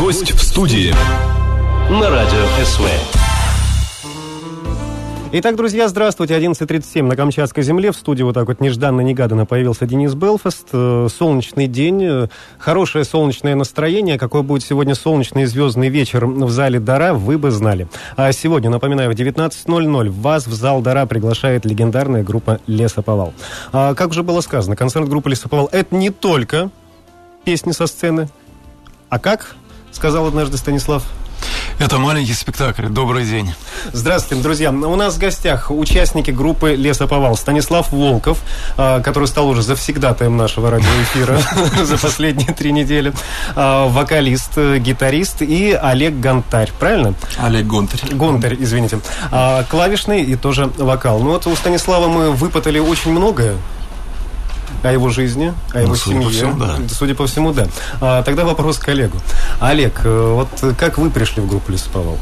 Гость в студии. На радио СВ. Итак, друзья, здравствуйте. 11.37 на Камчатской земле. В студии вот так вот нежданно-негаданно появился Денис Белфаст. Э, солнечный день, э, хорошее солнечное настроение. Какой будет сегодня солнечный и звездный вечер в зале Дара, вы бы знали. А сегодня, напоминаю, в 19.00 вас в зал Дара приглашает легендарная группа Лесоповал. А, как уже было сказано, концерт группы Лесоповал – это не только песни со сцены. А как, сказал однажды Станислав это маленький спектакль. Добрый день. Здравствуйте, друзья. У нас в гостях участники группы «Лесоповал». Станислав Волков, а, который стал уже завсегдатаем нашего радиоэфира за последние три недели. А, вокалист, гитарист и Олег Гонтарь. Правильно? Олег Гонтарь. Гонтарь, извините. А, клавишный и тоже вокал. Ну вот у Станислава мы выпытали очень многое о его жизни, о его ну, семье. По всему, да. Судя по всему, да. А, тогда вопрос к Олегу. Олег, э, вот как вы пришли в группу Лесоповал?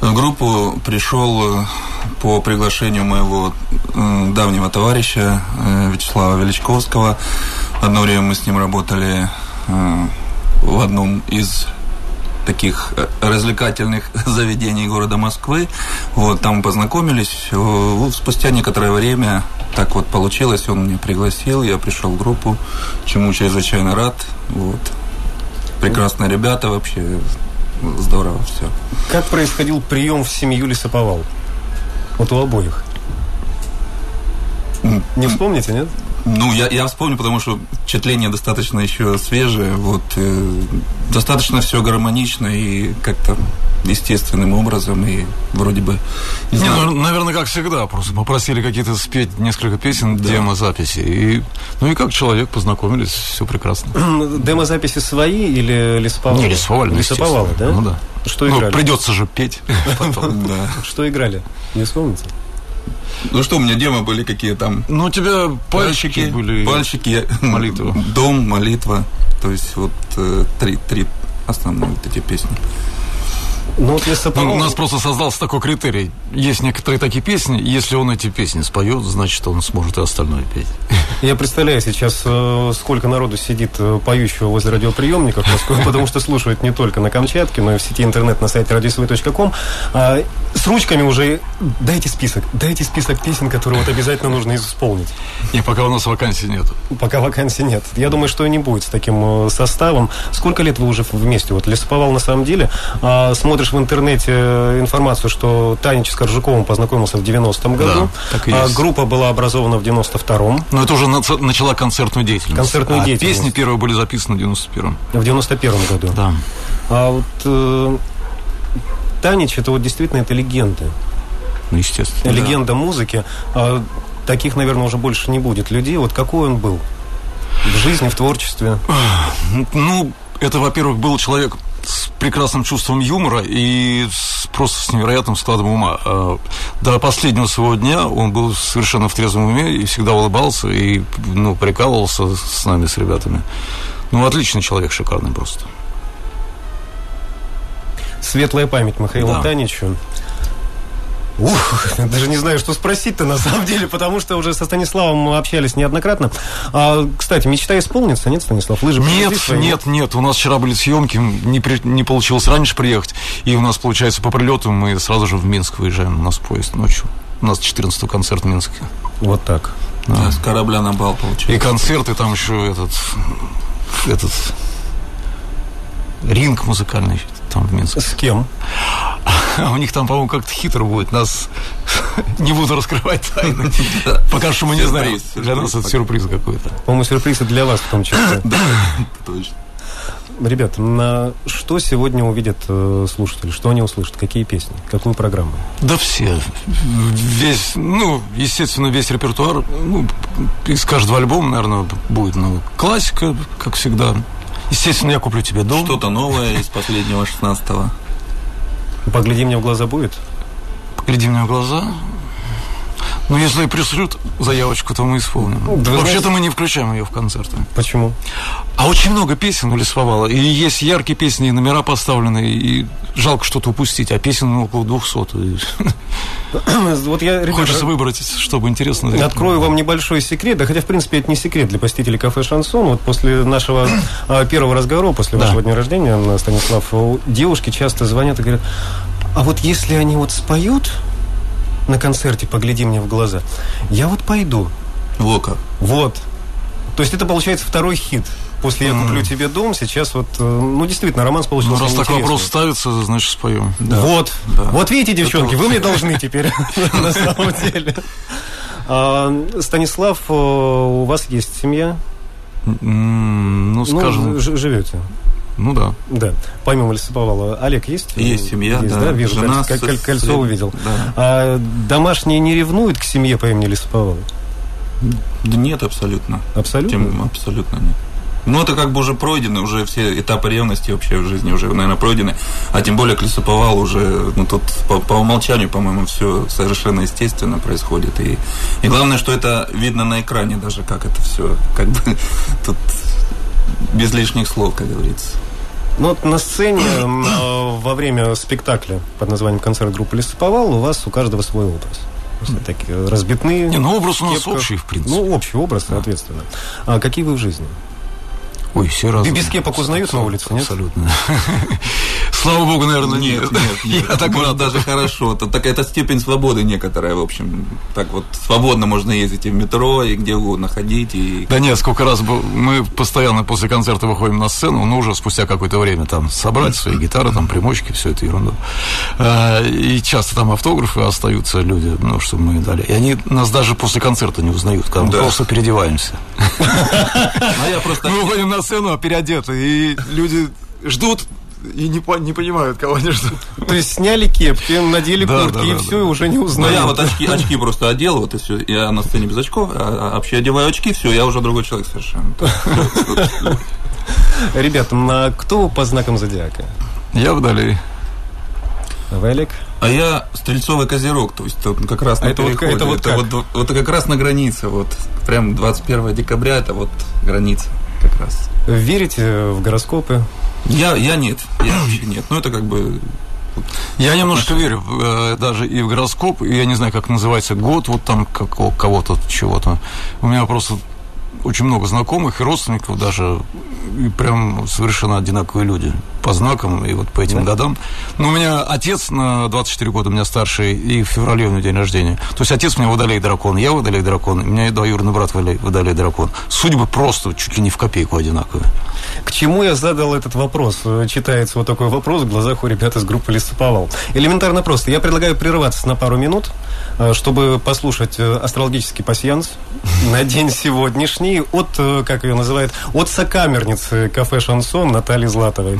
В группу пришел э, по приглашению моего э, давнего товарища Вячеслава Величковского. Одно время мы с ним работали в одном из таких развлекательных заведений города Москвы. Вот, там познакомились. Спустя некоторое время так вот получилось, он меня пригласил, я пришел в группу, чему чрезвычайно рад. Вот. Прекрасные ребята вообще, здорово все. Как происходил прием в семью Лесоповал? Вот у обоих. Не вспомните, нет? Ну, я, я вспомню, потому что впечатление достаточно еще свежее. Вот, э, достаточно все гармонично и как-то естественным образом и вроде бы... Не, ну, наверное, как всегда, просто попросили какие-то спеть несколько песен, да. демо-записи. И, ну и как человек познакомились, все прекрасно. Демо-записи свои или лесоповалы? Не, лесоповали, Лесоповалы, да? Ну да. Что ну, играли? придется же петь потом. Что играли? Не вспомните? Ну что, у меня демо были какие там? Ну, у тебя пальчики были. Пальчики, молитва. Дом, молитва. То есть вот э, три, три основные вот эти песни. Ну, вот если ну, у нас просто создался такой критерий. Есть некоторые такие песни, если он эти песни споет, значит, он сможет и остальное петь. Я представляю сейчас, э, сколько народу сидит э, поющего возле радиоприемников потому что слушают не только на Камчатке, но и в сети интернет на сайте radiosvой.com. А, с ручками уже дайте список, дайте список песен, которые вот обязательно нужно исполнить. И пока у нас вакансий нет. Пока вакансий нет. Я думаю, что и не будет с таким э, составом. Сколько лет вы уже вместе? Вот Лесоповал на самом деле а, смотришь в интернете информацию, что Танич с Коржуковым познакомился в 90-м году. Да, так и а, есть. группа была образована в 92-м. Но это уже начала концертную деятельность. Концертную а деятельность. песни первые были записаны в 91-м. В 91-м году. Да. А вот э, Танич, это вот действительно это легенда. Ну, естественно. Легенда да. музыки. А, таких, наверное, уже больше не будет людей. Вот какой он был? В жизни, в творчестве? Ну, это, во-первых, был человек с прекрасным чувством юмора и с, просто с невероятным складом ума. А, до последнего своего дня он был совершенно в трезвом уме и всегда улыбался и ну, прикалывался с нами, с ребятами. Ну, отличный человек, шикарный просто. Светлая память Михаилу да. Таничу. Ух, даже не знаю, что спросить-то на самом деле, потому что уже со Станиславом мы общались неоднократно. А, кстати, мечта исполнится, нет, Станислав? Лыжи нет, нет, нет. У нас вчера были съемки, не, при, не получилось раньше приехать. И у нас, получается, по прилету мы сразу же в Минск выезжаем. У нас поезд ночью. У нас 14 концерт в Минске. Вот так. Да. да, с корабля на бал получается. И концерты там еще этот, этот ринг музыкальный там в Минске. С кем? У них там, по-моему, как-то хитро будет. Нас не буду раскрывать тайны. Пока что мы не знаем. Для нас это сюрприз какой-то. По-моему, сюрприз и для вас в том числе. Да, точно. Ребят, на что сегодня увидят э, слушатели? Что они услышат? Какие песни? Какую программу? Да все. Весь, ну, естественно, весь репертуар. Ну, из каждого альбома, наверное, будет ну, классика, как всегда. Естественно, я куплю тебе дом. Что-то новое из последнего 16-го. Погляди мне в глаза будет? Погляди мне в глаза. Ну, если пришлют заявочку, то мы исполним. Ну, да Вообще-то знаете- мы не включаем ее в концерты. Почему? А очень много песен у Лесовала. И есть яркие песни, и номера поставлены, и жалко что-то упустить. А песен ну, около 200. И Вот я, ребята, Хочется выбрать, чтобы интересно. Открою вам небольшой секрет, да хотя, в принципе, это не секрет для посетителей кафе «Шансон». Вот после нашего а, первого разговора, после Да. вашего дня рождения, Станислав, девушки часто звонят и говорят, а вот если они вот споют на концерте «Погляди мне в глаза», я вот пойду. Во как. Вот. То есть это, получается, второй хит. После «Я куплю тебе дом» сейчас вот, э, ну, действительно, романс Ну, получился раз такой интересный. вопрос ставится, значит, споем. Вот. Да. Вот видите, девчонки, вы мне должны теперь, на самом деле. А, Станислав, э, у вас есть семья? Ну, скажем, Ну, живете. Ну да. Да, помимо лесоповала. Олег, есть? Есть семья, да. Вижу, Жена коль- коль- кольцо увидел. Да. А домашние не ревнуют к семье по имени Лесоповала? Да нет, абсолютно. Абсолютно? Тем, абсолютно нет. Ну, это как бы уже пройдены, уже все этапы ревности вообще в жизни уже, наверное, пройдены. А тем более к лесоповал уже, ну, тут по, по умолчанию, по-моему, все совершенно естественно происходит. И, и главное, что это видно на экране даже, как это все, как бы, тут без лишних слов, как говорится. Ну, вот на сцене м, э, во время спектакля под названием «Концерт группы Лесоповал» у вас у каждого свой образ. Такие разбитные. Не, ну образ у нас общий, в принципе. Ну, общий образ, соответственно. А какие вы в жизни? Ой, все разные. без кепок узнают на улице, нет? Абсолютно. Слава богу, наверное, нет. нет, нет. Я так Может, даже хорошо. Это такая это степень свободы некоторая, в общем. Так вот, свободно можно ездить и в метро, и где угодно ходить. И... Да нет, сколько раз мы постоянно после концерта выходим на сцену, но уже спустя какое-то время там собрать свои гитары, там примочки, все это ерунда. А, И часто там автографы остаются люди, ну, что мы им дали. И они нас даже после концерта не узнают, когда мы Да. просто переодеваемся. Просто... Мы выходим на сцену, а переодеты, и люди ждут и не, по- не понимают, кого они ждут. То есть сняли кепки, надели Да, куртки, да, и все, и уже не Ну, узнают. я вот очки, очки просто одел, вот и все. Я на сцене без очков, а а вообще одеваю очки, все, я уже другой человек совершенно. Ребята, кто по знакам зодиака? Я водолей. Олег? А я стрельцовый козерог, то есть как раз А на это вот- это вот как? вот, вот как раз на границе, вот прям 21 декабря, это вот граница как раз. Верите в гороскопы? Я, я нет, я вообще нет. Ну, это как бы... Я немножко верю э, даже и в гороскоп, и я не знаю, как называется год, вот там как у кого-то чего-то. У меня просто очень много знакомых и родственников даже, и прям совершенно одинаковые люди по знакам и вот по этим годам. Но у меня отец на 24 года, у меня старший, и в феврале у него день рождения. То есть отец у меня водолей дракон, я водолей дракон, у меня двоюродный брат водолей, дракон. Судьбы просто чуть ли не в копейку одинаковые. К чему я задал этот вопрос? Читается вот такой вопрос в глазах у ребят из группы Лесоповал. Элементарно просто. Я предлагаю прерваться на пару минут, э, чтобы послушать э, астрологический пасьянс на день сегодняшний от, э, как ее называют, от сокамерницы кафе «Шансон» Натальи Златовой.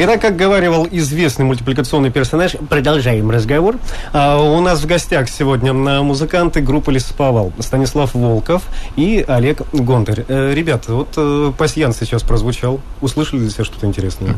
Итак, как говаривал известный мультипликационный персонаж, продолжаем разговор. А, у нас в гостях сегодня а, музыканты группы Лесоповал. Станислав Волков и Олег Гонтарь. Э, ребята, вот э, пасьян сейчас прозвучал. Услышали для себя что-то интересное?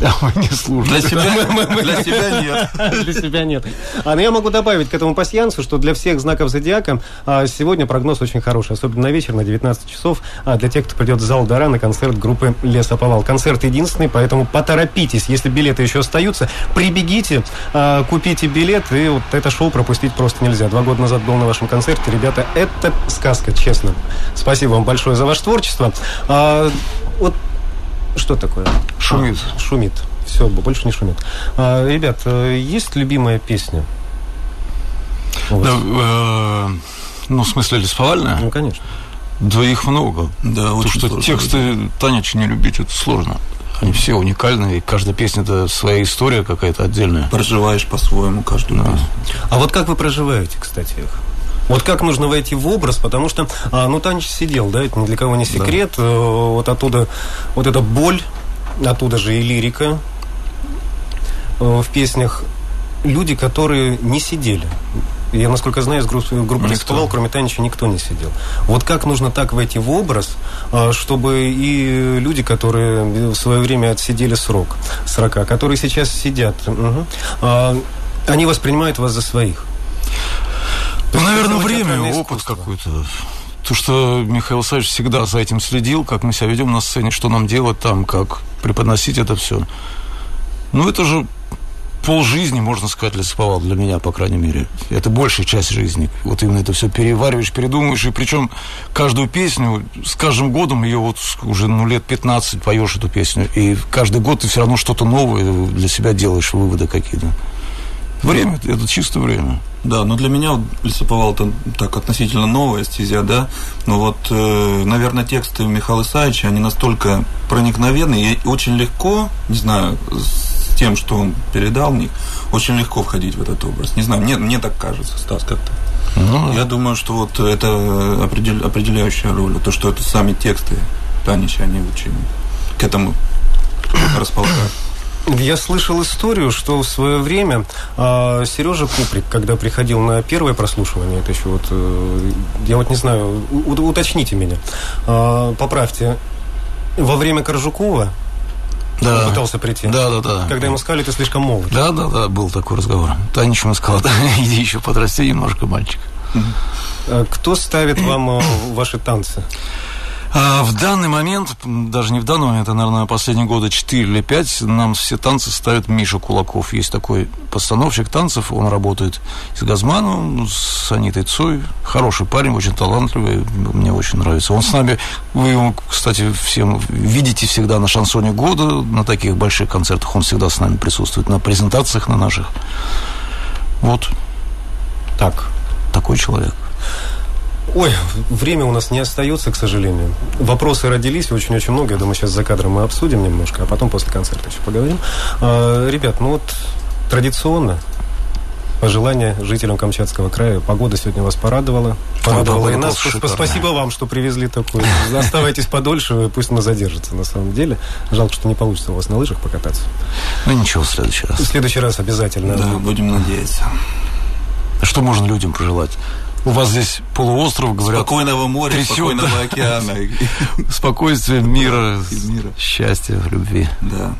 А вы не слушали. Для себя, нет. Для себя нет. А, но я могу добавить к этому пасьянсу, что для всех знаков зодиака а, сегодня прогноз очень хороший, особенно на вечер, на 19 часов, а, для тех, кто придет в зал Дара на концерт группы Лесоповал. Концерт единственный, поэтому поторопитесь. Если билеты еще остаются, прибегите, а, купите билет, и вот это шоу пропустить просто нельзя. Два года назад был на вашем концерте. Ребята, это сказка, честно. Спасибо вам большое за ваше творчество. А, вот что такое? Шумит. А, шумит. Все, больше не шумит. А, ребят, э, есть любимая песня? У вас? Да, э, ну, в смысле, лесповальная? Ну, конечно. Да их много. Да, То, очень что тексты Танич не любить, это сложно. Они все уникальные, и каждая песня это своя история какая-то отдельная. Проживаешь по-своему каждую Да. песню. А вот как вы проживаете, кстати, их? Вот как нужно войти в образ, потому что, а, ну, Танич сидел, да, это ни для кого не секрет. Э, Вот оттуда, вот эта боль, оттуда же и лирика э, в песнях. Люди, которые не сидели. Я, насколько знаю, из группы, группы. Лесоповал, кроме Танича, никто не сидел. Вот как нужно так войти в образ, а, чтобы и люди, которые в свое время отсидели срок, срока, которые сейчас сидят, а, они воспринимают вас за своих. Ну, наверное, время, опыт какой-то. То, что Михаил Савич всегда за этим следил, как мы себя ведем на сцене, что нам делать там, как преподносить это все. Ну, это же пол жизни, можно сказать, лесоповал для меня, по крайней мере. Это большая часть жизни. Вот именно это все перевариваешь, передумываешь, и причем каждую песню, с каждым годом ее вот уже ну, лет 15 поешь эту песню, и каждый год ты все равно что-то новое для себя делаешь, выводы какие-то. Время, это чисто время. Да, но для меня лесоповал это так относительно новая стезя, да. Но вот, э, наверное, тексты Михаила Исаевича, они настолько проникновенны и очень легко, не знаю, тем, что он передал мне, очень легко входить в этот образ. Не знаю, мне, мне так кажется, Стас, как-то. Ну, Я думаю, что вот это определ, определяющая роль. То, что это сами тексты Танича, они очень к этому располагают. Я слышал историю, что в свое время э, а, Сережа Куприк, когда приходил на первое прослушивание, это еще вот, э, я вот не знаю, у, уточните меня, э, поправьте, во время Коржукова да. Он пытался прийти. Да, да, да. Когда ему сказали, ты слишком молод. Да, да, да, был такой разговор. Танечка ему сказала, иди еще подрасти немножко, мальчик. Кто ставит вам ваши танцы? А, в данный момент, даже не в данный момент, а, наверное, последние года 4 или 5, нам все танцы ставит Миша Кулаков. Есть такой постановщик танцев, он работает с Газманом, с Анитой Цой. Хороший парень, очень талантливый, мне очень нравится. Он с нами, вы его, кстати, всем видите всегда на шансоне года, на таких больших концертах, он всегда с нами присутствует, на презентациях на наших. Вот. Так. Такой человек. Ой, время у нас не остается, к сожалению. Вопросы родились очень-очень много. Я думаю, сейчас за кадром мы обсудим немножко, а потом после концерта еще поговорим. А, ребят, ну вот традиционно пожелания жителям Камчатского края. Погода сегодня вас порадовала. Порадовала и нас. Спасибо вам, что привезли такую. Оставайтесь подольше, пусть она задержится на самом деле. Жалко, что не получится у вас на лыжах покататься. Ну ничего, в следующий раз. В следующий раз обязательно. Да, будем надеяться. Что можно людям пожелать? У вас здесь полуостров, говорят. Спокойного моря, трясет, спокойного океана. Спокойствия, мира, мира, счастья, любви. Да.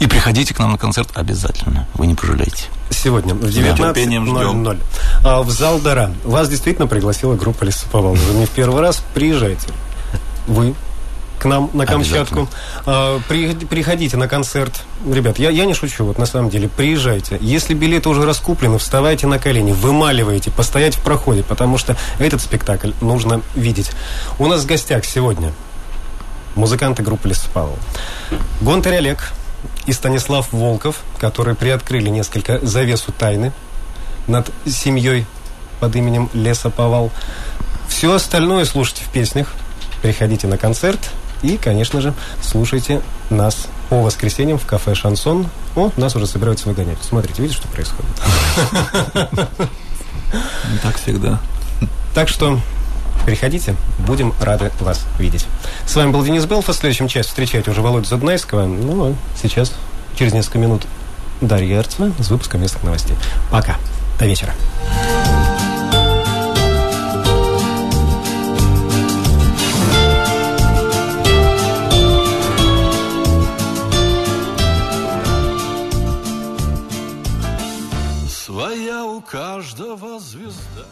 И приходите к нам на концерт обязательно. Вы не пожалеете. Сегодня в 19.00 а, в зал Дара. Вас действительно пригласила группа Лесоповал. Вы не в первый раз. Приезжайте. Вы к нам на Камчатку. А, при, приходите на концерт. Ребят, я, я не шучу, вот на самом деле, приезжайте. Если билеты уже раскуплены, вставайте на колени, вымаливайте, постоять в проходе, потому что этот спектакль нужно видеть. У нас в гостях сегодня музыканты группы Лесопавл. Гонтарь Олег и Станислав Волков, которые приоткрыли несколько завесу тайны над семьей под именем Лесоповал. Все остальное слушайте в песнях. Приходите на концерт. И, конечно же, слушайте нас по воскресеньям в кафе «Шансон». О, нас уже собираются выгонять. Смотрите, видите, что происходит? Так всегда. Так что приходите, будем рады вас видеть. С вами был Денис Белфа. В следующем части встречайте уже Володю Заднайского. Ну, а сейчас, через несколько минут, Дарья Эрцман с выпуском местных новостей. Пока. До вечера. Каждого звезда.